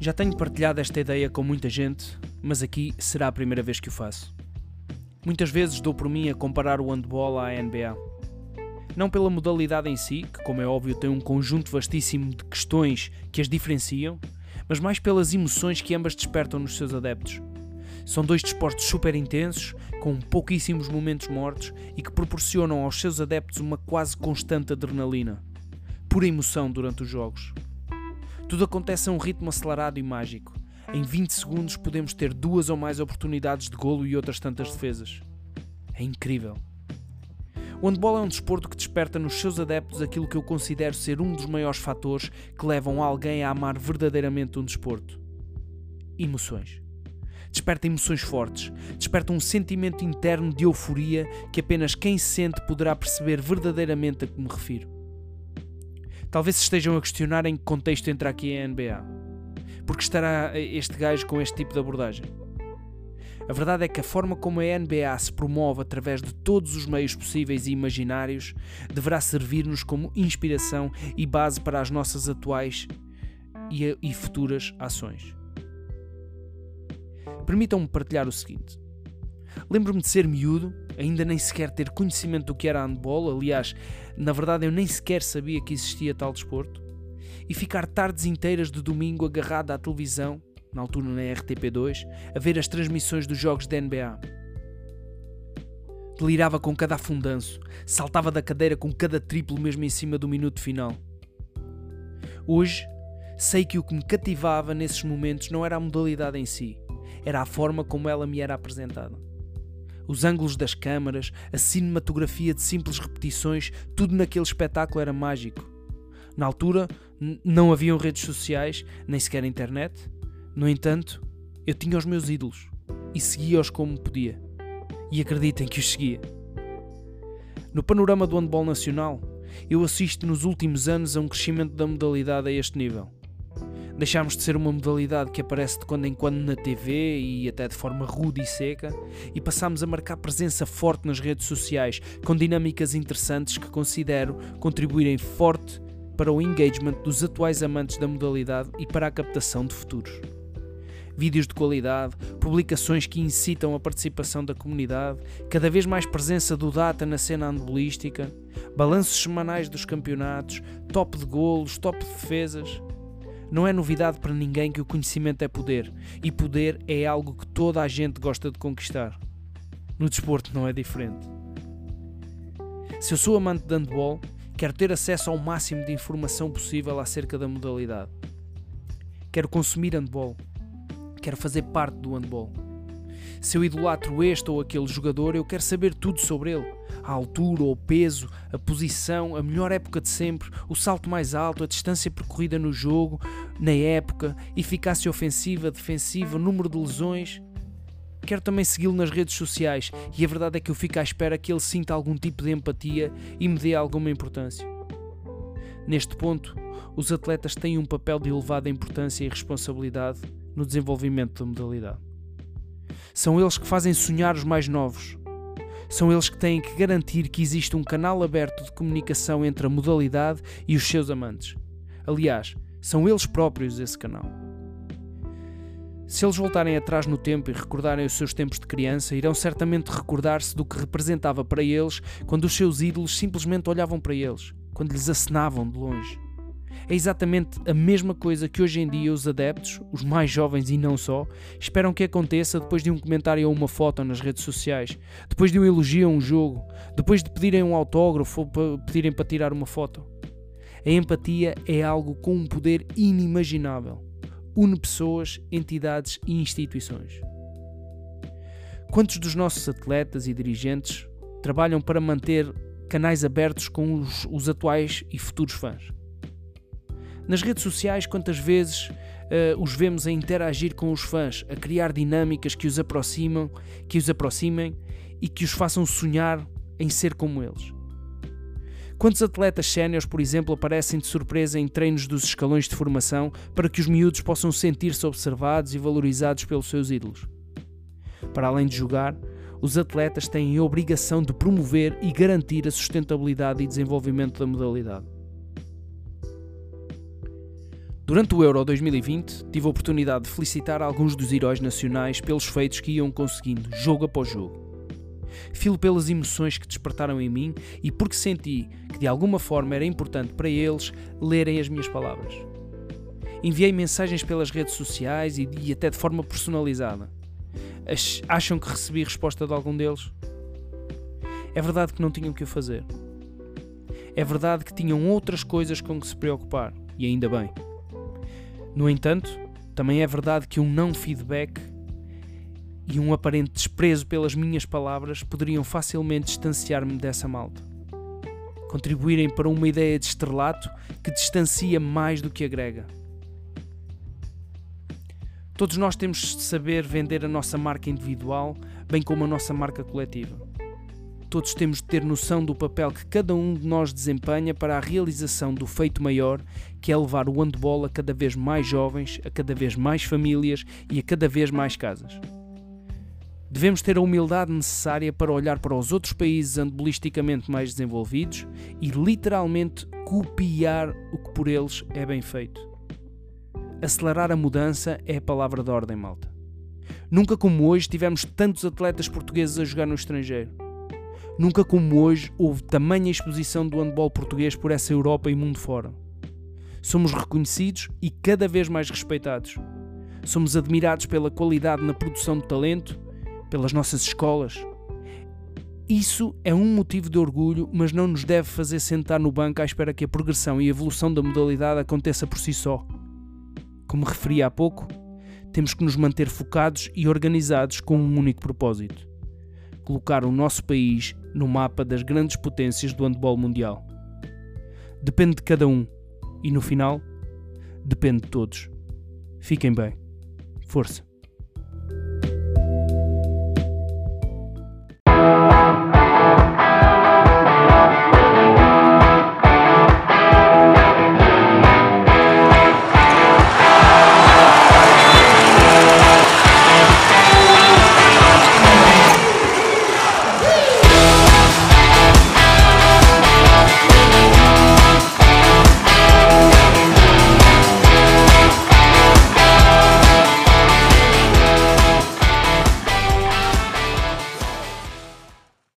Já tenho partilhado esta ideia com muita gente, mas aqui será a primeira vez que o faço. Muitas vezes dou por mim a comparar o handball à NBA. Não pela modalidade em si, que, como é óbvio, tem um conjunto vastíssimo de questões que as diferenciam, mas mais pelas emoções que ambas despertam nos seus adeptos. São dois desportos super intensos, com pouquíssimos momentos mortos e que proporcionam aos seus adeptos uma quase constante adrenalina, pura emoção durante os jogos. Tudo acontece a um ritmo acelerado e mágico. Em 20 segundos podemos ter duas ou mais oportunidades de golo e outras tantas defesas. É incrível. O handball é um desporto que desperta nos seus adeptos aquilo que eu considero ser um dos maiores fatores que levam alguém a amar verdadeiramente um desporto: emoções. Desperta emoções fortes, desperta um sentimento interno de euforia que apenas quem sente poderá perceber verdadeiramente a que me refiro. Talvez se estejam a questionar em que contexto entra aqui a NBA. Porque estará este gajo com este tipo de abordagem? A verdade é que a forma como a NBA se promove através de todos os meios possíveis e imaginários deverá servir-nos como inspiração e base para as nossas atuais e, futuras ações. Permitam-me partilhar o seguinte. Lembro-me de ser miúdo, ainda nem sequer ter conhecimento do que era handball, aliás, na verdade eu nem sequer sabia que existia tal desporto, e ficar tardes inteiras de domingo agarrado à televisão, na altura na RTP2, a ver as transmissões dos jogos da NBA. Delirava com cada afundanço, saltava da cadeira com cada triplo mesmo em cima do minuto final. Hoje, sei que o que me cativava nesses momentos não era a modalidade em si, era a forma como ela me era apresentada os ângulos das câmaras, a cinematografia de simples repetições, tudo naquele espetáculo era mágico. Na altura, não haviam redes sociais, nem sequer internet. No entanto, eu tinha os meus ídolos e seguia-os como podia. E acreditem que os seguia. No panorama do handball nacional, eu assisto nos últimos anos a um crescimento da modalidade a este nível. Deixámos de ser uma modalidade que aparece de quando em quando na TV e até de forma rude e seca, e passámos a marcar presença forte nas redes sociais, com dinâmicas interessantes que considero contribuírem forte para o engagement dos atuais amantes da modalidade e para a captação de futuros. Vídeos de qualidade, publicações que incitam a participação da comunidade, cada vez mais presença do data na cena andabolística, balanços semanais dos campeonatos, top de golos, top de defesas não é novidade para ninguém que o conhecimento é poder, e poder é algo que toda a gente gosta de conquistar. No desporto não é diferente. Se eu sou amante de handball, quero ter acesso ao máximo de informação possível acerca da modalidade. Quero consumir handball. Quero fazer parte do handball. Se eu idolatro este ou aquele jogador, eu quero saber tudo sobre ele a altura, o peso, a posição, a melhor época de sempre, o salto mais alto, a distância percorrida no jogo, na época, eficácia ofensiva, defensiva, número de lesões. Quero também segui-lo nas redes sociais e a verdade é que eu fico à espera que ele sinta algum tipo de empatia e me dê alguma importância. Neste ponto, os atletas têm um papel de elevada importância e responsabilidade no desenvolvimento da modalidade. São eles que fazem sonhar os mais novos, são eles que têm que garantir que existe um canal aberto de comunicação entre a modalidade e os seus amantes. Aliás, são eles próprios esse canal. Se eles voltarem atrás no tempo e recordarem os seus tempos de criança, irão certamente recordar-se do que representava para eles quando os seus ídolos simplesmente olhavam para eles, quando lhes acenavam de longe. É exatamente a mesma coisa que hoje em dia os adeptos, os mais jovens e não só, esperam que aconteça depois de um comentário ou uma foto nas redes sociais, depois de um elogio a um jogo, depois de pedirem um autógrafo ou pedirem para tirar uma foto. A empatia é algo com um poder inimaginável. Une pessoas, entidades e instituições. Quantos dos nossos atletas e dirigentes trabalham para manter canais abertos com os, os atuais e futuros fãs? Nas redes sociais, quantas vezes uh, os vemos a interagir com os fãs, a criar dinâmicas que os aproximam, que os aproximem e que os façam sonhar em ser como eles. Quantos atletas séniores, por exemplo, aparecem de surpresa em treinos dos escalões de formação para que os miúdos possam sentir-se observados e valorizados pelos seus ídolos? Para além de jogar, os atletas têm a obrigação de promover e garantir a sustentabilidade e desenvolvimento da modalidade. Durante o Euro 2020, tive a oportunidade de felicitar alguns dos heróis nacionais pelos feitos que iam conseguindo, jogo após jogo. Filo pelas emoções que despertaram em mim e porque senti que de alguma forma era importante para eles lerem as minhas palavras. Enviei mensagens pelas redes sociais e, e até de forma personalizada. Acham que recebi resposta de algum deles? É verdade que não tinham o que fazer. É verdade que tinham outras coisas com que se preocupar, e ainda bem. No entanto, também é verdade que um não feedback e um aparente desprezo pelas minhas palavras poderiam facilmente distanciar-me dessa malta. Contribuírem para uma ideia de estrelato que distancia mais do que agrega. Todos nós temos de saber vender a nossa marca individual, bem como a nossa marca coletiva. Todos temos de ter noção do papel que cada um de nós desempenha para a realização do feito maior, que é levar o handball a cada vez mais jovens, a cada vez mais famílias e a cada vez mais casas. Devemos ter a humildade necessária para olhar para os outros países handbolisticamente mais desenvolvidos e literalmente copiar o que por eles é bem feito. Acelerar a mudança é a palavra de ordem, malta. Nunca como hoje tivemos tantos atletas portugueses a jogar no estrangeiro Nunca como hoje houve tamanha exposição do handball português por essa Europa e mundo fora. Somos reconhecidos e cada vez mais respeitados. Somos admirados pela qualidade na produção de talento, pelas nossas escolas. Isso é um motivo de orgulho, mas não nos deve fazer sentar no banco à espera que a progressão e evolução da modalidade aconteça por si só. Como referi há pouco, temos que nos manter focados e organizados com um único propósito: colocar o nosso país no mapa das grandes potências do handball mundial. Depende de cada um e no final, depende de todos. Fiquem bem. Força.